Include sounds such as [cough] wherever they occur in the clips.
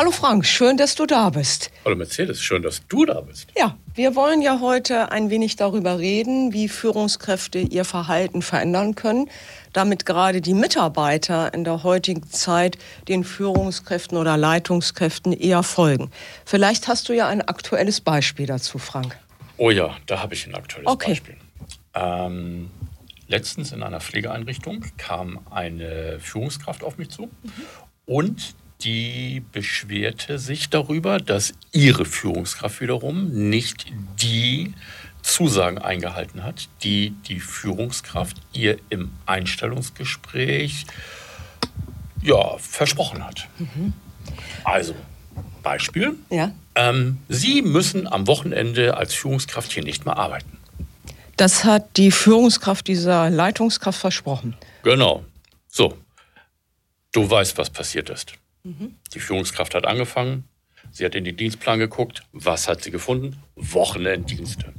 Hallo Frank, schön, dass du da bist. Hallo Mercedes, schön, dass du da bist. Ja, wir wollen ja heute ein wenig darüber reden, wie Führungskräfte ihr Verhalten verändern können, damit gerade die Mitarbeiter in der heutigen Zeit den Führungskräften oder Leitungskräften eher folgen. Vielleicht hast du ja ein aktuelles Beispiel dazu, Frank. Oh ja, da habe ich ein aktuelles Okay. Beispiel. Ähm, letztens in einer Pflegeeinrichtung kam eine Führungskraft auf mich zu und die beschwerte sich darüber, dass ihre Führungskraft wiederum nicht die Zusagen eingehalten hat, die die Führungskraft ihr im Einstellungsgespräch ja, versprochen hat. Also, Beispiel. Ja. Ähm, Sie müssen am Wochenende als Führungskraft hier nicht mehr arbeiten. Das hat die Führungskraft dieser Leitungskraft versprochen. Genau. So. Du weißt, was passiert ist. Die Führungskraft hat angefangen. Sie hat in den Dienstplan geguckt. Was hat sie gefunden? Wochenenddienste.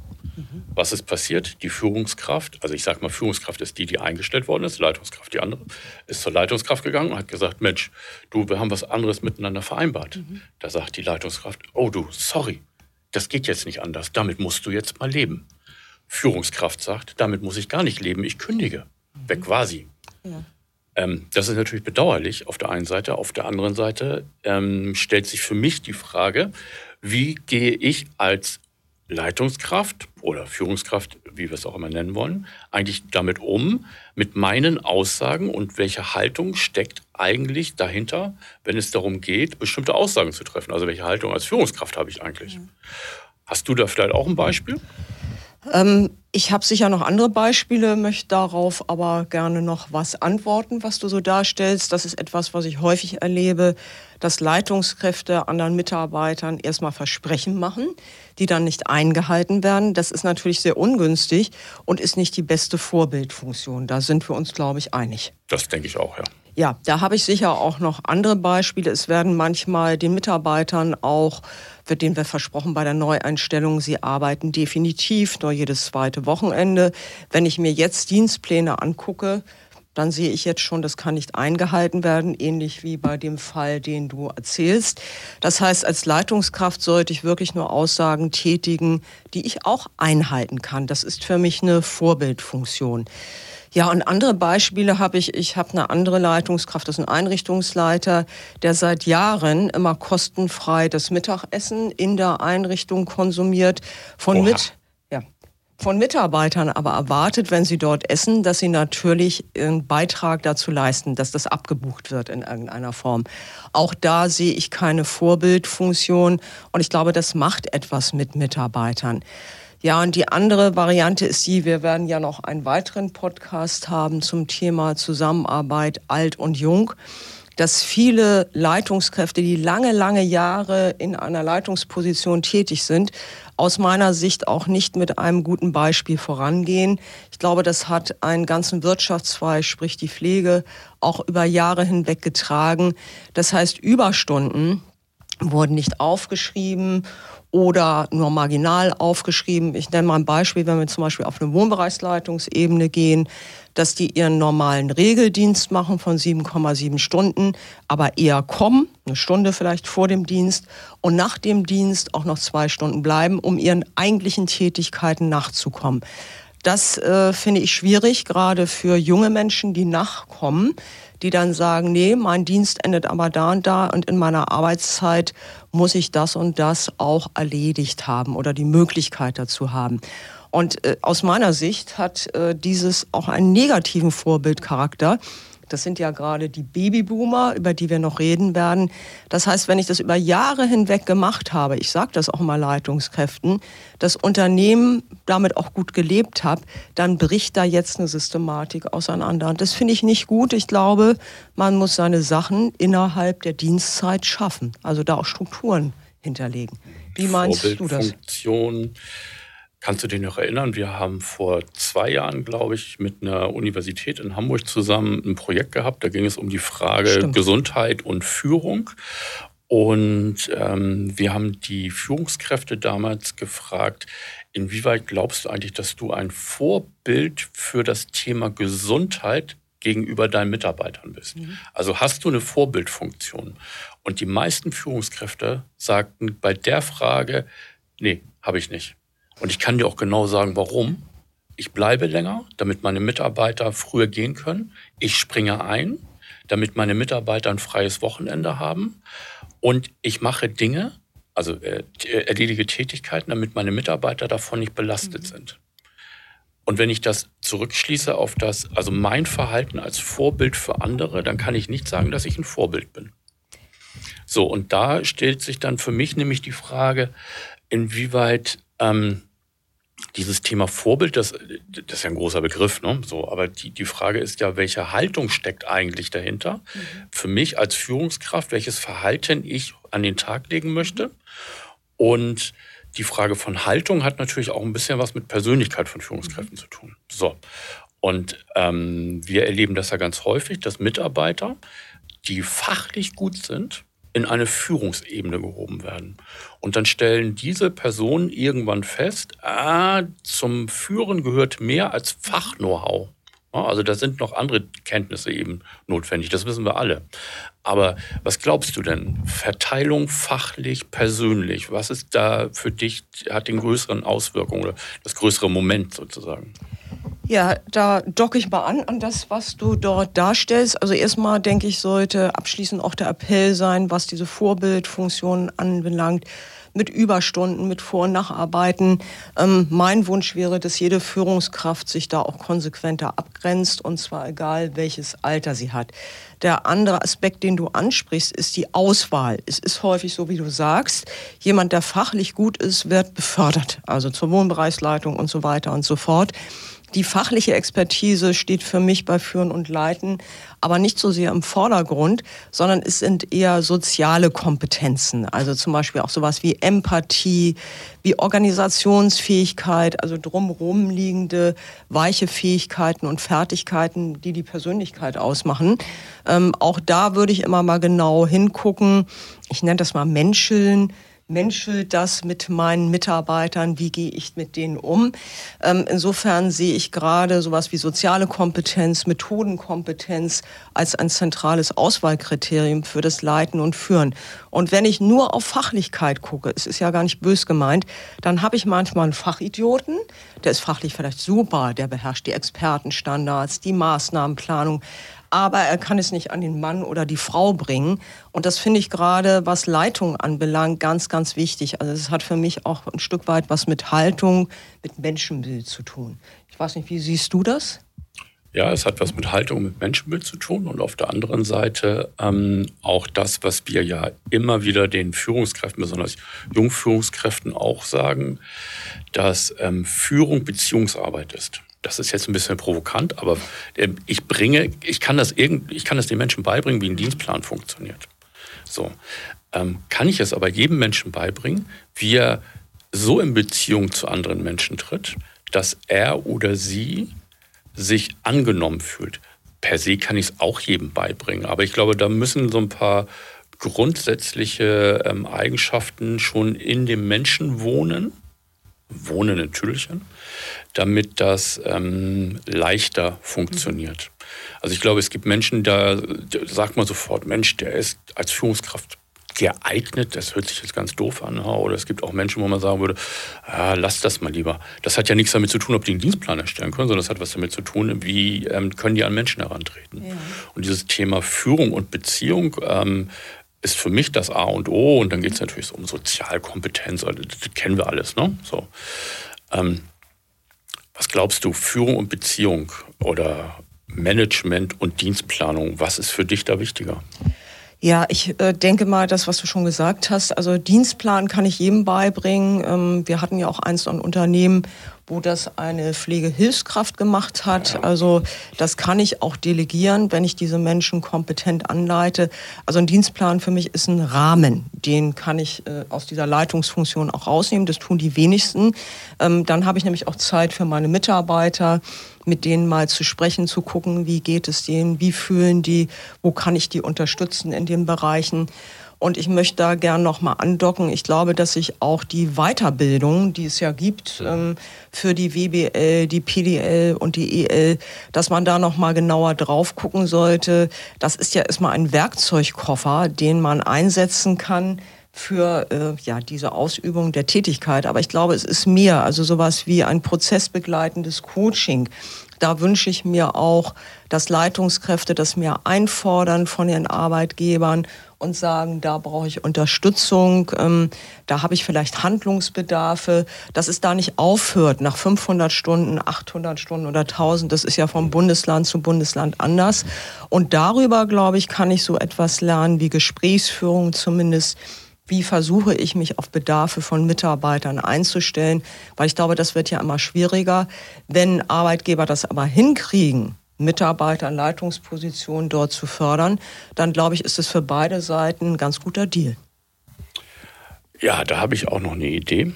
Was ist passiert? Die Führungskraft, also ich sage mal, Führungskraft ist die, die eingestellt worden ist, Leitungskraft die andere, ist zur Leitungskraft gegangen und hat gesagt, Mensch, du, wir haben was anderes miteinander vereinbart. Da sagt die Leitungskraft, oh du, sorry, das geht jetzt nicht anders, damit musst du jetzt mal leben. Führungskraft sagt, damit muss ich gar nicht leben, ich kündige. Weg quasi. Ja. Ähm, das ist natürlich bedauerlich auf der einen Seite. Auf der anderen Seite ähm, stellt sich für mich die Frage, wie gehe ich als Leitungskraft oder Führungskraft, wie wir es auch immer nennen wollen, eigentlich damit um, mit meinen Aussagen und welche Haltung steckt eigentlich dahinter, wenn es darum geht, bestimmte Aussagen zu treffen. Also welche Haltung als Führungskraft habe ich eigentlich? Hast du da vielleicht auch ein Beispiel? Ähm, ich habe sicher noch andere Beispiele, möchte darauf aber gerne noch was antworten, was du so darstellst. Das ist etwas, was ich häufig erlebe, dass Leitungskräfte anderen Mitarbeitern erstmal Versprechen machen, die dann nicht eingehalten werden. Das ist natürlich sehr ungünstig und ist nicht die beste Vorbildfunktion. Da sind wir uns, glaube ich, einig. Das denke ich auch, ja. Ja, da habe ich sicher auch noch andere Beispiele. Es werden manchmal den Mitarbeitern auch, wird denen wir versprochen bei der Neueinstellung, sie arbeiten definitiv nur jedes zweite Wochenende. Wenn ich mir jetzt Dienstpläne angucke, dann sehe ich jetzt schon, das kann nicht eingehalten werden, ähnlich wie bei dem Fall, den du erzählst. Das heißt, als Leitungskraft sollte ich wirklich nur Aussagen tätigen, die ich auch einhalten kann. Das ist für mich eine Vorbildfunktion. Ja, und andere Beispiele habe ich. Ich habe eine andere Leitungskraft, das ist ein Einrichtungsleiter, der seit Jahren immer kostenfrei das Mittagessen in der Einrichtung konsumiert. Von Oha. mit, von Mitarbeitern aber erwartet, wenn sie dort essen, dass sie natürlich einen Beitrag dazu leisten, dass das abgebucht wird in irgendeiner Form. Auch da sehe ich keine Vorbildfunktion und ich glaube, das macht etwas mit Mitarbeitern. Ja, und die andere Variante ist die, wir werden ja noch einen weiteren Podcast haben zum Thema Zusammenarbeit alt und jung, dass viele Leitungskräfte, die lange, lange Jahre in einer Leitungsposition tätig sind, aus meiner Sicht auch nicht mit einem guten Beispiel vorangehen. Ich glaube, das hat einen ganzen Wirtschaftszweig, sprich die Pflege, auch über Jahre hinweg getragen. Das heißt, Überstunden wurden nicht aufgeschrieben oder nur marginal aufgeschrieben. Ich nenne mal ein Beispiel, wenn wir zum Beispiel auf eine Wohnbereichsleitungsebene gehen, dass die ihren normalen Regeldienst machen von 7,7 Stunden, aber eher kommen, eine Stunde vielleicht vor dem Dienst und nach dem Dienst auch noch zwei Stunden bleiben, um ihren eigentlichen Tätigkeiten nachzukommen. Das äh, finde ich schwierig, gerade für junge Menschen, die nachkommen, die dann sagen, nee, mein Dienst endet aber da und da und in meiner Arbeitszeit muss ich das und das auch erledigt haben oder die Möglichkeit dazu haben. Und äh, aus meiner Sicht hat äh, dieses auch einen negativen Vorbildcharakter. Das sind ja gerade die Babyboomer, über die wir noch reden werden. Das heißt, wenn ich das über Jahre hinweg gemacht habe, ich sage das auch mal Leitungskräften, das Unternehmen damit auch gut gelebt habe, dann bricht da jetzt eine Systematik auseinander. Und das finde ich nicht gut. Ich glaube, man muss seine Sachen innerhalb der Dienstzeit schaffen, also da auch Strukturen hinterlegen. Wie meinst du das? Vorbildfunktion. Kannst du dich noch erinnern? Wir haben vor zwei Jahren, glaube ich, mit einer Universität in Hamburg zusammen ein Projekt gehabt. Da ging es um die Frage Stimmt. Gesundheit und Führung. Und ähm, wir haben die Führungskräfte damals gefragt, inwieweit glaubst du eigentlich, dass du ein Vorbild für das Thema Gesundheit gegenüber deinen Mitarbeitern bist. Mhm. Also hast du eine Vorbildfunktion. Und die meisten Führungskräfte sagten bei der Frage, nee, habe ich nicht. Und ich kann dir auch genau sagen, warum. Ich bleibe länger, damit meine Mitarbeiter früher gehen können. Ich springe ein, damit meine Mitarbeiter ein freies Wochenende haben. Und ich mache Dinge, also äh, erledige Tätigkeiten, damit meine Mitarbeiter davon nicht belastet mhm. sind. Und wenn ich das zurückschließe auf das, also mein Verhalten als Vorbild für andere, dann kann ich nicht sagen, dass ich ein Vorbild bin. So, und da stellt sich dann für mich nämlich die Frage, inwieweit ähm, dieses Thema Vorbild, das, das ist ja ein großer Begriff, ne? So, aber die, die Frage ist ja, welche Haltung steckt eigentlich dahinter? Mhm. Für mich als Führungskraft, welches Verhalten ich an den Tag legen möchte. Und die Frage von Haltung hat natürlich auch ein bisschen was mit Persönlichkeit von Führungskräften mhm. zu tun. So. Und ähm, wir erleben das ja ganz häufig, dass Mitarbeiter, die fachlich gut sind, in eine Führungsebene gehoben werden. Und dann stellen diese Personen irgendwann fest, ah, zum Führen gehört mehr als Fach-Know-how. Also da sind noch andere Kenntnisse eben notwendig, das wissen wir alle. Aber was glaubst du denn? Verteilung fachlich, persönlich, was ist da für dich, hat den größeren Auswirkungen oder das größere Moment sozusagen? Ja, da docke ich mal an an das, was du dort darstellst. Also erstmal denke ich, sollte abschließend auch der Appell sein, was diese Vorbildfunktion anbelangt mit Überstunden, mit Vor- und Nacharbeiten. Ähm, mein Wunsch wäre, dass jede Führungskraft sich da auch konsequenter abgrenzt und zwar egal, welches Alter sie hat. Der andere Aspekt, den du ansprichst, ist die Auswahl. Es ist häufig so, wie du sagst, jemand, der fachlich gut ist, wird befördert, also zur Wohnbereichsleitung und so weiter und so fort. Die fachliche Expertise steht für mich bei Führen und Leiten aber nicht so sehr im Vordergrund, sondern es sind eher soziale Kompetenzen. Also zum Beispiel auch sowas wie Empathie, wie Organisationsfähigkeit, also drumherum liegende weiche Fähigkeiten und Fertigkeiten, die die Persönlichkeit ausmachen. Ähm, auch da würde ich immer mal genau hingucken. Ich nenne das mal Menscheln menschelt das mit meinen Mitarbeitern? Wie gehe ich mit denen um? Ähm, insofern sehe ich gerade sowas wie soziale Kompetenz, Methodenkompetenz als ein zentrales Auswahlkriterium für das Leiten und Führen. Und wenn ich nur auf Fachlichkeit gucke, es ist ja gar nicht bös gemeint, dann habe ich manchmal einen Fachidioten, der ist fachlich vielleicht super, der beherrscht die Expertenstandards, die Maßnahmenplanung aber er kann es nicht an den Mann oder die Frau bringen. Und das finde ich gerade, was Leitung anbelangt, ganz, ganz wichtig. Also es hat für mich auch ein Stück weit was mit Haltung, mit Menschenbild zu tun. Ich weiß nicht, wie siehst du das? Ja, es hat was mit Haltung, mit Menschenbild zu tun und auf der anderen Seite ähm, auch das, was wir ja immer wieder den Führungskräften, besonders Jungführungskräften auch sagen, dass ähm, Führung Beziehungsarbeit ist das ist jetzt ein bisschen provokant, aber ähm, ich bringe, ich kann das irgend, ich kann das den Menschen beibringen, wie ein Dienstplan funktioniert. So. Ähm, kann ich es aber jedem Menschen beibringen, wie er so in Beziehung zu anderen Menschen tritt, dass er oder sie sich angenommen fühlt. Per se kann ich es auch jedem beibringen, aber ich glaube, da müssen so ein paar grundsätzliche ähm, Eigenschaften schon in dem Menschen wohnen, wohnen in Tüdelchen, damit das ähm, leichter funktioniert. Also ich glaube, es gibt Menschen, da, sagt man sofort, Mensch, der ist als Führungskraft geeignet, das hört sich jetzt ganz doof an, oder es gibt auch Menschen, wo man sagen würde, ah, lass das mal lieber. Das hat ja nichts damit zu tun, ob die einen Dienstplan erstellen können, sondern das hat was damit zu tun, wie ähm, können die an Menschen herantreten. Ja. Und dieses Thema Führung und Beziehung ähm, ist für mich das A und O und dann geht es natürlich so um Sozialkompetenz, also das kennen wir alles. Ne? So. Ähm, was glaubst du, Führung und Beziehung oder Management und Dienstplanung, was ist für dich da wichtiger? Ja, ich äh, denke mal, das, was du schon gesagt hast, also Dienstplan kann ich jedem beibringen. Ähm, wir hatten ja auch eins ein Unternehmen, wo das eine Pflegehilfskraft gemacht hat. Also das kann ich auch delegieren, wenn ich diese Menschen kompetent anleite. Also ein Dienstplan für mich ist ein Rahmen, den kann ich äh, aus dieser Leitungsfunktion auch rausnehmen. Das tun die wenigsten. Ähm, dann habe ich nämlich auch Zeit für meine Mitarbeiter mit denen mal zu sprechen, zu gucken, wie geht es denen, wie fühlen die, wo kann ich die unterstützen in den Bereichen. Und ich möchte da gern nochmal andocken. Ich glaube, dass sich auch die Weiterbildung, die es ja gibt ähm, für die WBL, die PDL und die EL, dass man da nochmal genauer drauf gucken sollte. Das ist ja erstmal ein Werkzeugkoffer, den man einsetzen kann für äh, ja, diese Ausübung der Tätigkeit. Aber ich glaube, es ist mehr, also sowas wie ein prozessbegleitendes Coaching. Da wünsche ich mir auch, dass Leitungskräfte das mehr einfordern von ihren Arbeitgebern und sagen, da brauche ich Unterstützung, ähm, da habe ich vielleicht Handlungsbedarfe, dass es da nicht aufhört nach 500 Stunden, 800 Stunden oder 1000. Das ist ja vom Bundesland zu Bundesland anders. Und darüber, glaube ich, kann ich so etwas lernen wie Gesprächsführung zumindest. Wie versuche ich mich auf Bedarfe von Mitarbeitern einzustellen? Weil ich glaube, das wird ja immer schwieriger. Wenn Arbeitgeber das aber hinkriegen, Mitarbeiter in Leitungspositionen dort zu fördern, dann glaube ich, ist es für beide Seiten ein ganz guter Deal. Ja, da habe ich auch noch eine Idee,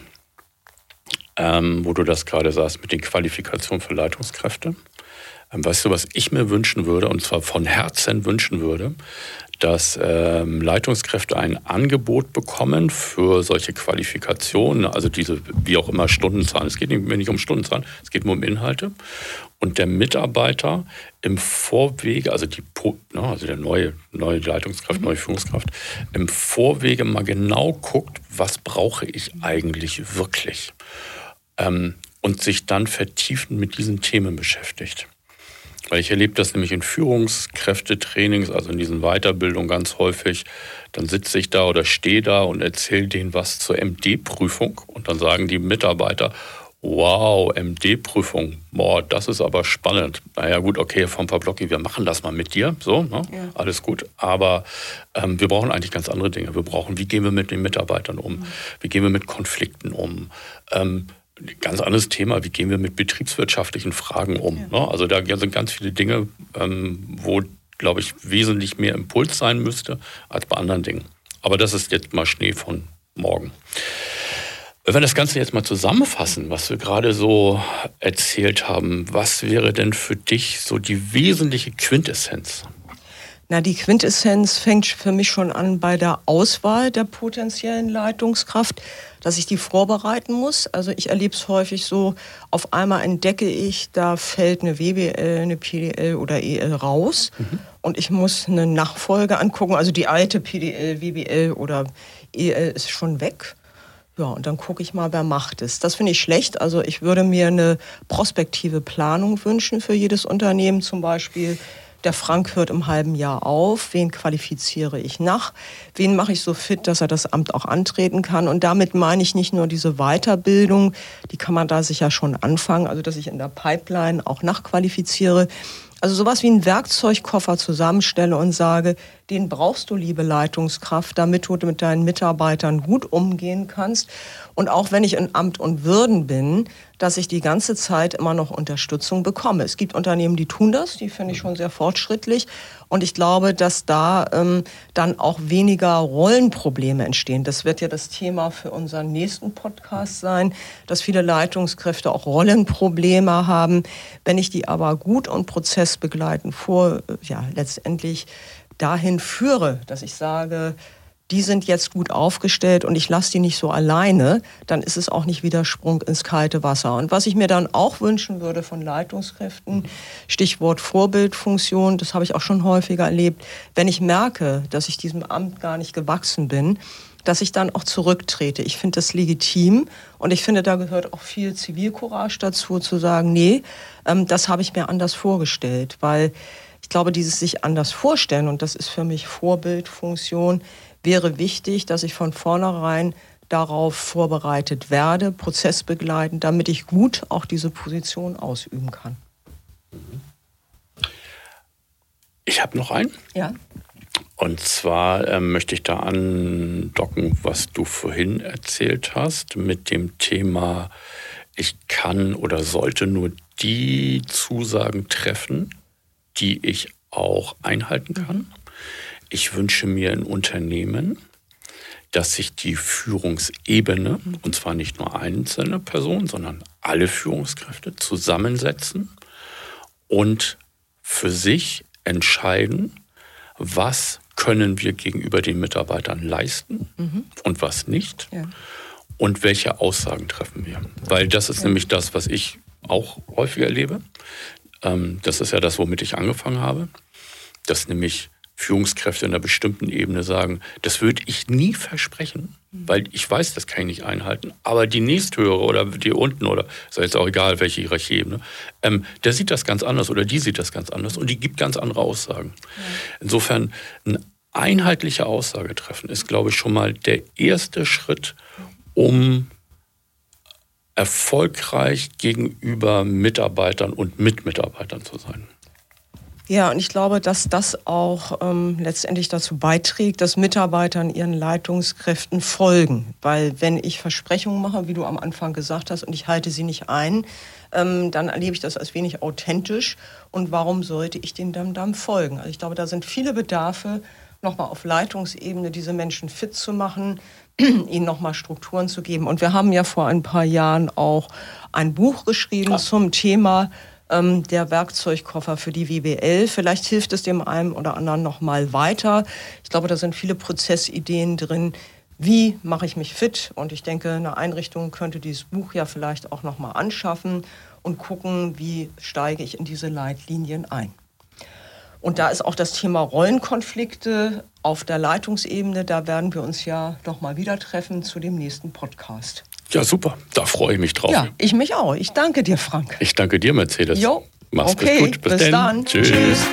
ähm, wo du das gerade sagst mit den Qualifikationen für Leitungskräfte. Ähm, weißt du, was ich mir wünschen würde, und zwar von Herzen wünschen würde, dass ähm, Leitungskräfte ein Angebot bekommen für solche Qualifikationen, also diese, wie auch immer, Stundenzahlen. Es geht mir nicht um Stundenzahlen, es geht nur um Inhalte. Und der Mitarbeiter im Vorwege, also, die, ne, also der neue, neue Leitungskraft, neue Führungskraft, im Vorwege mal genau guckt, was brauche ich eigentlich wirklich? Ähm, und sich dann vertiefend mit diesen Themen beschäftigt. Weil ich erlebe das nämlich in Führungskräftetrainings, also in diesen Weiterbildungen ganz häufig. Dann sitze ich da oder stehe da und erzähle denen was zur MD-Prüfung. Und dann sagen die Mitarbeiter, wow, MD-Prüfung, boah, das ist aber spannend. Naja gut, okay, vom Pablocki, wir machen das mal mit dir, so, ne? ja. alles gut. Aber ähm, wir brauchen eigentlich ganz andere Dinge. Wir brauchen, wie gehen wir mit den Mitarbeitern um? Mhm. Wie gehen wir mit Konflikten um? Ähm, ganz anderes Thema, wie gehen wir mit betriebswirtschaftlichen Fragen um. Ja. Ne? Also da sind ganz viele Dinge, ähm, wo, glaube ich, wesentlich mehr Impuls sein müsste als bei anderen Dingen. Aber das ist jetzt mal Schnee von morgen. Wenn wir das Ganze jetzt mal zusammenfassen, was wir gerade so erzählt haben, was wäre denn für dich so die wesentliche Quintessenz? Na, die Quintessenz fängt für mich schon an bei der Auswahl der potenziellen Leitungskraft, dass ich die vorbereiten muss. Also ich erlebe es häufig so, auf einmal entdecke ich, da fällt eine WBL, eine PDL oder EL raus mhm. und ich muss eine Nachfolge angucken. Also die alte PDL, WBL oder EL ist schon weg. Ja, und dann gucke ich mal, wer macht es. Das finde ich schlecht. Also ich würde mir eine prospektive Planung wünschen für jedes Unternehmen. Zum Beispiel, der Frank hört im halben Jahr auf, wen qualifiziere ich nach, wen mache ich so fit, dass er das Amt auch antreten kann. Und damit meine ich nicht nur diese Weiterbildung, die kann man da sicher schon anfangen, also dass ich in der Pipeline auch nachqualifiziere. Also sowas wie einen Werkzeugkoffer zusammenstelle und sage, den brauchst du, liebe Leitungskraft, damit du mit deinen Mitarbeitern gut umgehen kannst. Und auch wenn ich in Amt und Würden bin, dass ich die ganze Zeit immer noch Unterstützung bekomme. Es gibt Unternehmen, die tun das, die finde ich schon sehr fortschrittlich. Und ich glaube, dass da ähm, dann auch weniger Rollenprobleme entstehen. Das wird ja das Thema für unseren nächsten Podcast sein, dass viele Leitungskräfte auch Rollenprobleme haben. Wenn ich die aber gut und prozessbegleitend vor, ja, letztendlich dahin führe, dass ich sage, die sind jetzt gut aufgestellt und ich lasse die nicht so alleine, dann ist es auch nicht wieder Sprung ins kalte Wasser. Und was ich mir dann auch wünschen würde von Leitungskräften, Stichwort Vorbildfunktion, das habe ich auch schon häufiger erlebt, wenn ich merke, dass ich diesem Amt gar nicht gewachsen bin, dass ich dann auch zurücktrete. Ich finde das legitim und ich finde, da gehört auch viel Zivilcourage dazu, zu sagen, nee, ähm, das habe ich mir anders vorgestellt, weil ich glaube, dieses sich anders vorstellen, und das ist für mich Vorbildfunktion, wäre wichtig, dass ich von vornherein darauf vorbereitet werde, prozessbegleitend, damit ich gut auch diese Position ausüben kann. Ich habe noch einen. Ja. Und zwar äh, möchte ich da andocken, was du vorhin erzählt hast mit dem Thema, ich kann oder sollte nur die Zusagen treffen, die ich auch einhalten kann. Ich wünsche mir ein Unternehmen, dass sich die Führungsebene, und zwar nicht nur einzelne Personen, sondern alle Führungskräfte zusammensetzen und für sich entscheiden, was können wir gegenüber den Mitarbeitern leisten mhm. und was nicht? Ja. Und welche Aussagen treffen wir? Weil das ist ja. nämlich das, was ich auch häufig erlebe. Ähm, das ist ja das, womit ich angefangen habe. Dass nämlich Führungskräfte in einer bestimmten Ebene sagen, das würde ich nie versprechen, weil ich weiß, das kann ich nicht einhalten. Aber die nächsthöhere oder die unten oder ist jetzt auch egal, welche Hierarchieebene, ähm, der sieht das ganz anders oder die sieht das ganz anders und die gibt ganz andere Aussagen. Ja. Insofern eine einheitliche Aussage treffen ist, glaube ich, schon mal der erste Schritt, um erfolgreich gegenüber Mitarbeitern und Mitmitarbeitern zu sein. Ja, und ich glaube, dass das auch ähm, letztendlich dazu beiträgt, dass Mitarbeitern ihren Leitungskräften folgen. Weil wenn ich Versprechungen mache, wie du am Anfang gesagt hast, und ich halte sie nicht ein, ähm, dann erlebe ich das als wenig authentisch. Und warum sollte ich den dann, dann folgen? Also ich glaube, da sind viele Bedarfe, nochmal auf Leitungsebene diese Menschen fit zu machen, [clears throat] ihnen nochmal Strukturen zu geben. Und wir haben ja vor ein paar Jahren auch ein Buch geschrieben Ach. zum Thema ähm, der Werkzeugkoffer für die WBL. Vielleicht hilft es dem einen oder anderen noch mal weiter. Ich glaube, da sind viele Prozessideen drin. Wie mache ich mich fit? Und ich denke, eine Einrichtung könnte dieses Buch ja vielleicht auch noch mal anschaffen und gucken, wie steige ich in diese Leitlinien ein. Und da ist auch das Thema Rollenkonflikte auf der Leitungsebene. Da werden wir uns ja noch mal wieder treffen zu dem nächsten Podcast. Ja, super. Da freue ich mich drauf. Ja, ich mich auch. Ich danke dir, Frank. Ich danke dir, Mercedes. Jo. Mach's okay, gut. Bis, bis dann. Tschüss. Tschüss.